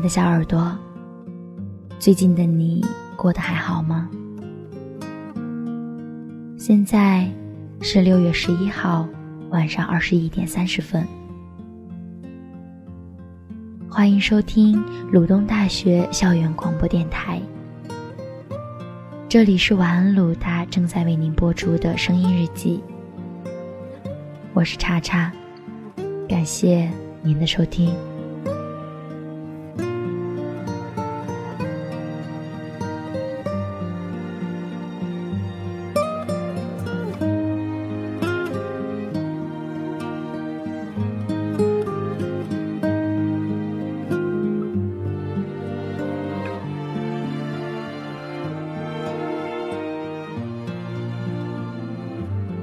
的小耳朵，最近的你过得还好吗？现在是六月十一号晚上二十一点三十分，欢迎收听鲁东大学校园广播电台。这里是晚安鲁大正在为您播出的声音日记，我是叉叉，感谢您的收听。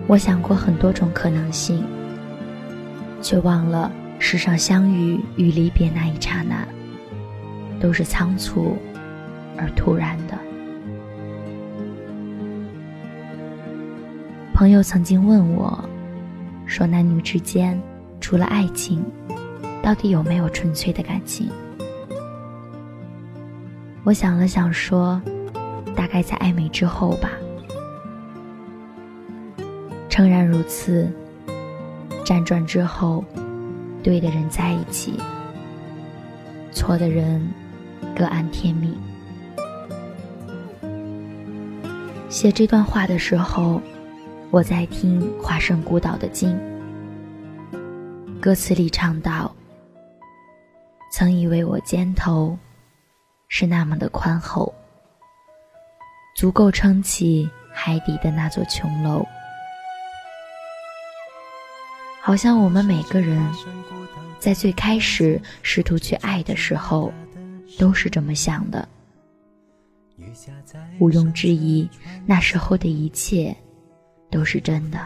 我想过很多种可能性，却忘了世上相遇与离别那一刹那，都是仓促而突然的。朋友曾经问我，说男女之间除了爱情，到底有没有纯粹的感情？我想了想说，大概在暧昧之后吧。诚然如此，辗转之后，对的人在一起，错的人各安天命。写这段话的时候，我在听华盛孤岛的鲸，歌词里唱道：“曾以为我肩头是那么的宽厚，足够撑起海底的那座琼楼。”好像我们每个人，在最开始试图去爱的时候，都是这么想的。毋庸置疑，那时候的一切都是真的。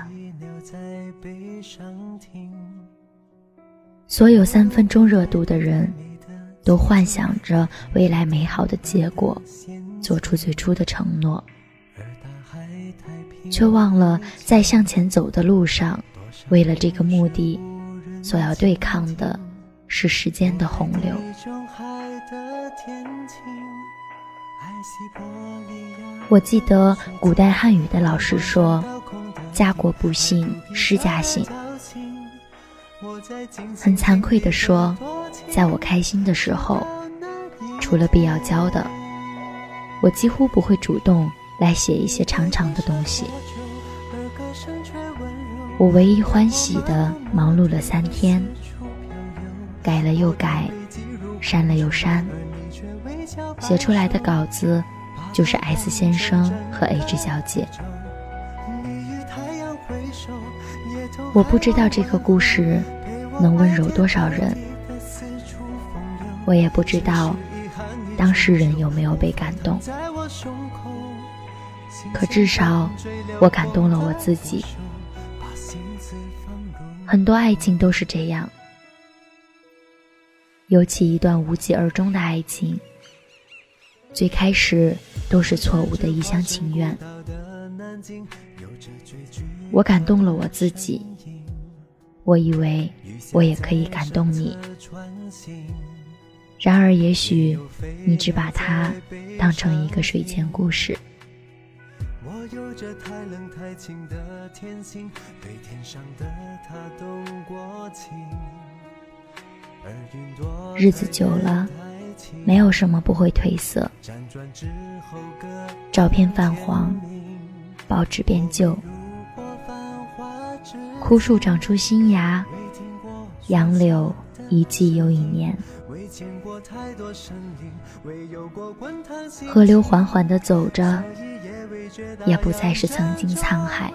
所有三分钟热度的人，都幻想着未来美好的结果，做出最初的承诺，却忘了在向前走的路上。为了这个目的，所要对抗的是时间的洪流。我记得古代汉语的老师说：“家国不幸，诗家幸。”很惭愧地说，在我开心的时候，除了必要交的，我几乎不会主动来写一些长长的东西。我唯一欢喜的，忙碌了三天，改了又改，删了又删，写出来的稿子就是 S 先生和 H 小姐。我不知道这个故事能温柔多少人，我也不知道当事人有没有被感动，可至少我感动了我自己。很多爱情都是这样，尤其一段无疾而终的爱情，最开始都是错误的一厢情愿。我感动了我自己，我以为我也可以感动你，然而也许你只把它当成一个睡前故事。有着太冷太清的天性，对天上的他动过情。日子久了，没有什么不会褪色。照片泛黄，报纸变旧，枯树长出新芽，杨柳一季又一年。河流缓缓地走着。也不再是曾经沧海。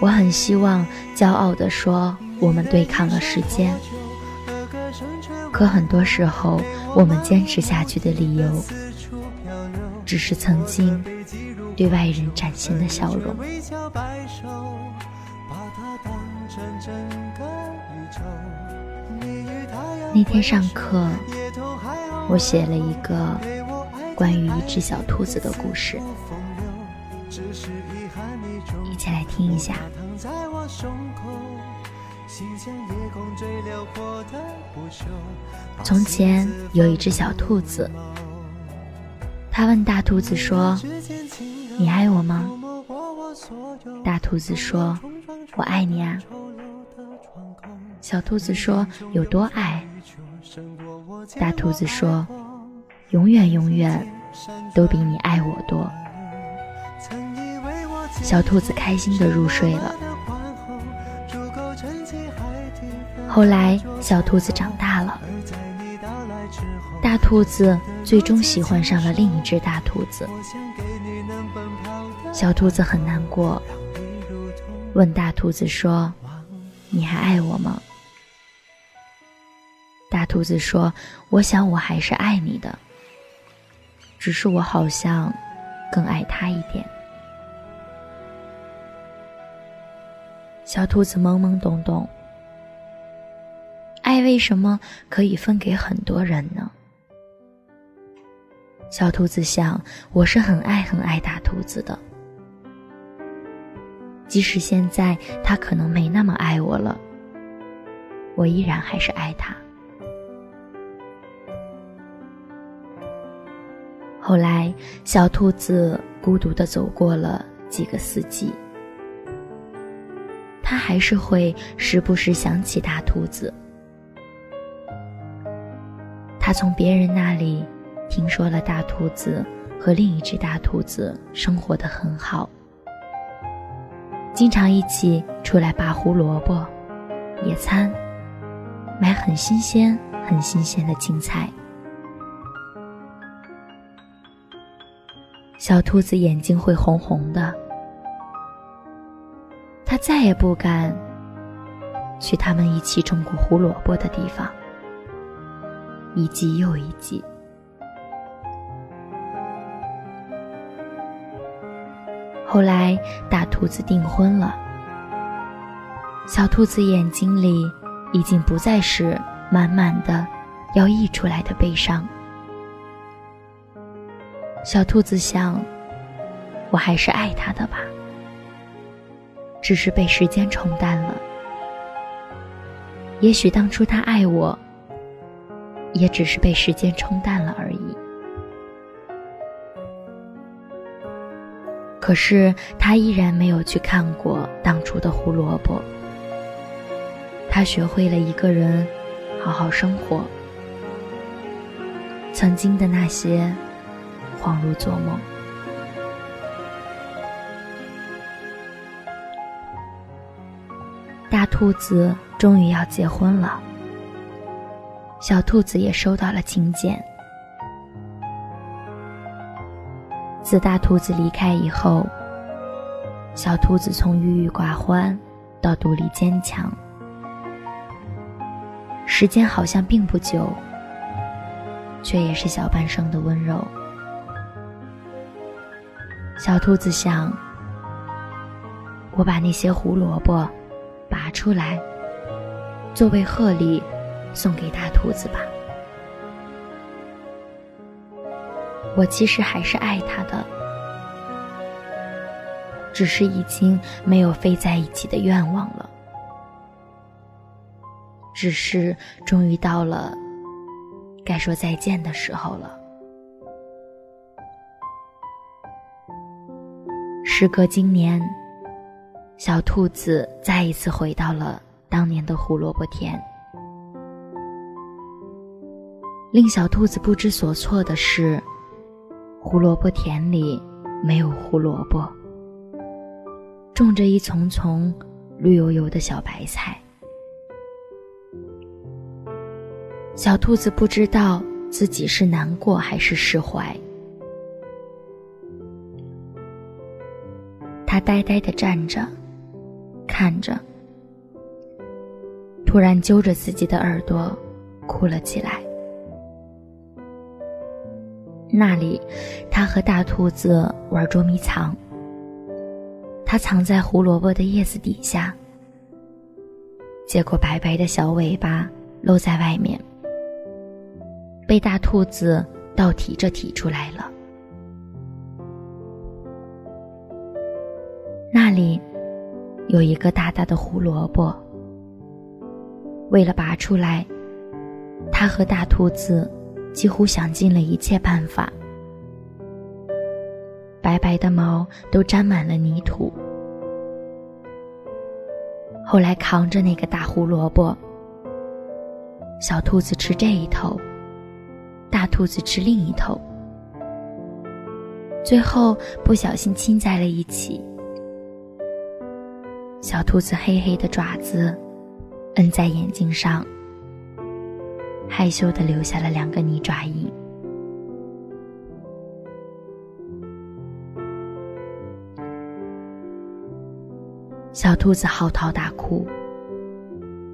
我很希望骄傲地说，我们对抗了时间。可很多时候，我们坚持下去的理由，只是曾经对外人展现的笑容。那天上课，我写了一个。关于一只小兔子的故事，一起来听一下。从前有一只小兔子，它问大兔子说：“你爱我吗？”大兔子说：“我爱你啊。”小兔子说：“有多爱？”大兔子说：“永远永远都比你爱我多。”小兔子开心的入睡了。后来，小兔子长大了，大兔子最终喜欢上了另一只大兔子。小兔子很难过，问大兔子说：“你还爱我吗？”大兔子说：“我想我还是爱你的，只是我好像更爱他一点。”小兔子懵懵懂懂，爱为什么可以分给很多人呢？小兔子想，我是很爱很爱大兔子的，即使现在他可能没那么爱我了，我依然还是爱他。后来，小兔子孤独的走过了几个四季。他还是会时不时想起大兔子。他从别人那里听说了大兔子和另一只大兔子生活的很好，经常一起出来拔胡萝卜、野餐，买很新鲜、很新鲜的青菜。小兔子眼睛会红红的。他再也不敢去他们一起种过胡萝卜的地方，一季又一季。后来，大兔子订婚了，小兔子眼睛里已经不再是满满的要溢出来的悲伤。小兔子想：我还是爱他的吧。只是被时间冲淡了。也许当初他爱我，也只是被时间冲淡了而已。可是他依然没有去看过当初的胡萝卜。他学会了一个人好好生活。曾经的那些，恍如做梦。大兔子终于要结婚了，小兔子也收到了请柬。自大兔子离开以后，小兔子从郁郁寡欢到独立坚强，时间好像并不久，却也是小半生的温柔。小兔子想：我把那些胡萝卜。拔出来，作为贺礼，送给大兔子吧。我其实还是爱他的，只是已经没有飞在一起的愿望了。只是终于到了该说再见的时候了。时隔今年。小兔子再一次回到了当年的胡萝卜田。令小兔子不知所措的是，胡萝卜田里没有胡萝卜，种着一丛丛绿油油的小白菜。小兔子不知道自己是难过还是释怀，呆呆的站着。看着，突然揪着自己的耳朵，哭了起来。那里，他和大兔子玩捉迷藏。他藏在胡萝卜的叶子底下，结果白白的小尾巴露在外面，被大兔子倒提着提出来了。那里。有一个大大的胡萝卜，为了拔出来，他和大兔子几乎想尽了一切办法。白白的毛都沾满了泥土。后来扛着那个大胡萝卜，小兔子吃这一头，大兔子吃另一头，最后不小心亲在了一起。小兔子黑黑的爪子摁在眼睛上，害羞的留下了两个泥爪印。小兔子嚎啕大哭，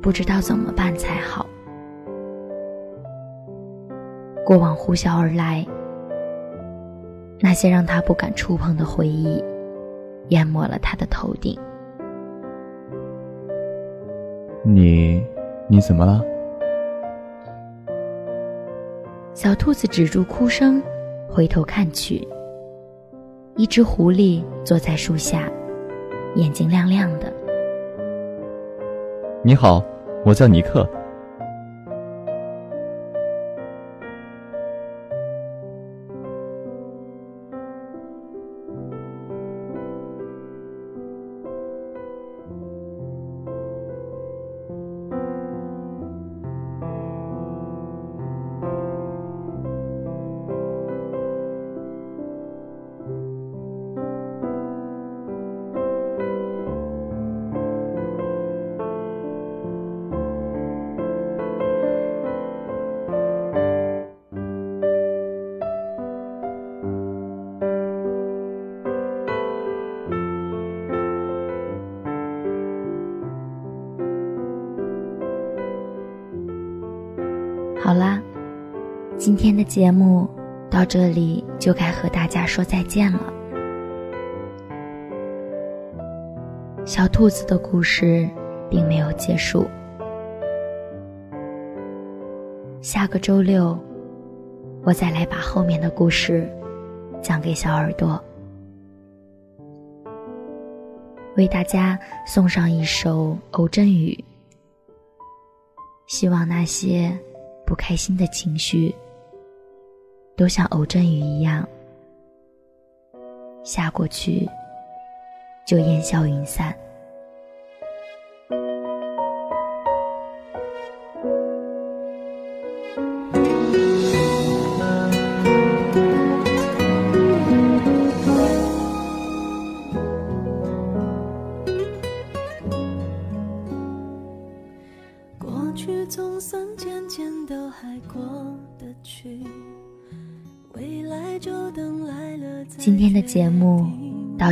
不知道怎么办才好。过往呼啸而来，那些让他不敢触碰的回忆，淹没了他的头顶。你，你怎么了？小兔子止住哭声，回头看去，一只狐狸坐在树下。眼睛亮亮的。你好，我叫尼克。今天的节目到这里就该和大家说再见了。小兔子的故事并没有结束，下个周六我再来把后面的故事讲给小耳朵，为大家送上一首偶阵雨，希望那些。不开心的情绪，都像偶阵雨一样下过去，就烟消云散。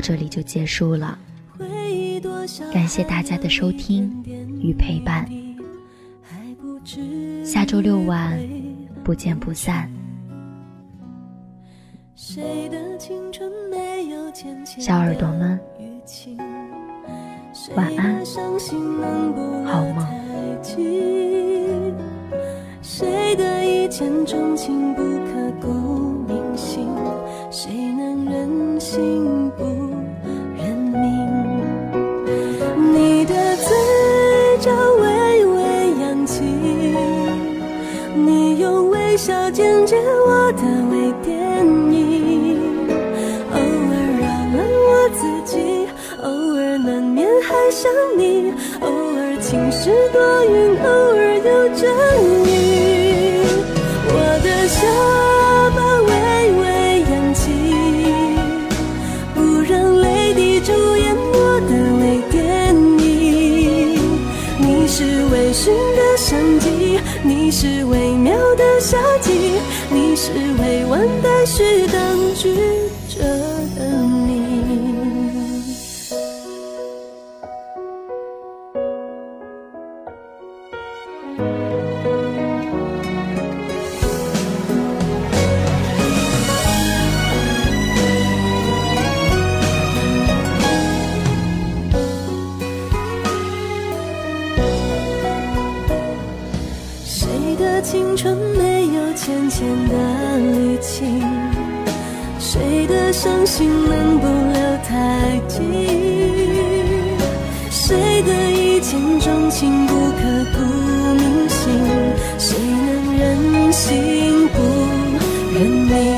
这里就结束了，感谢大家的收听与陪伴，下周六晚不见不散。小耳朵们，晚安，好梦。谁的一见钟情不刻骨铭心？谁能忍心微笑剪接我的微电影。偶尔扰乱我自己，偶尔难免还想你，偶尔晴时多云，偶尔有阵雨。你是微妙的夏季，你是未完待续等句着的谁的伤心能不留太迹？谁的一见钟情不刻骨铭心？谁能忍心不认命？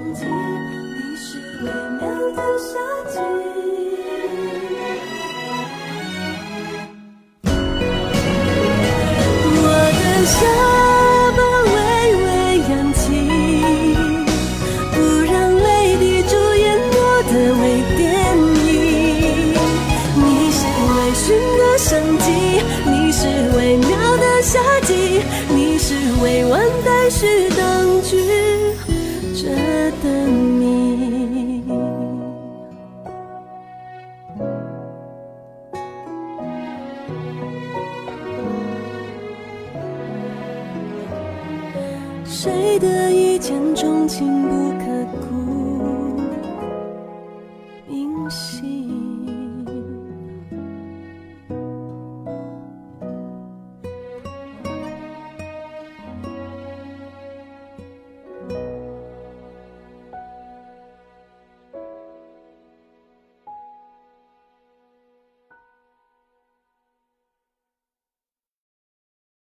谁的一见钟情不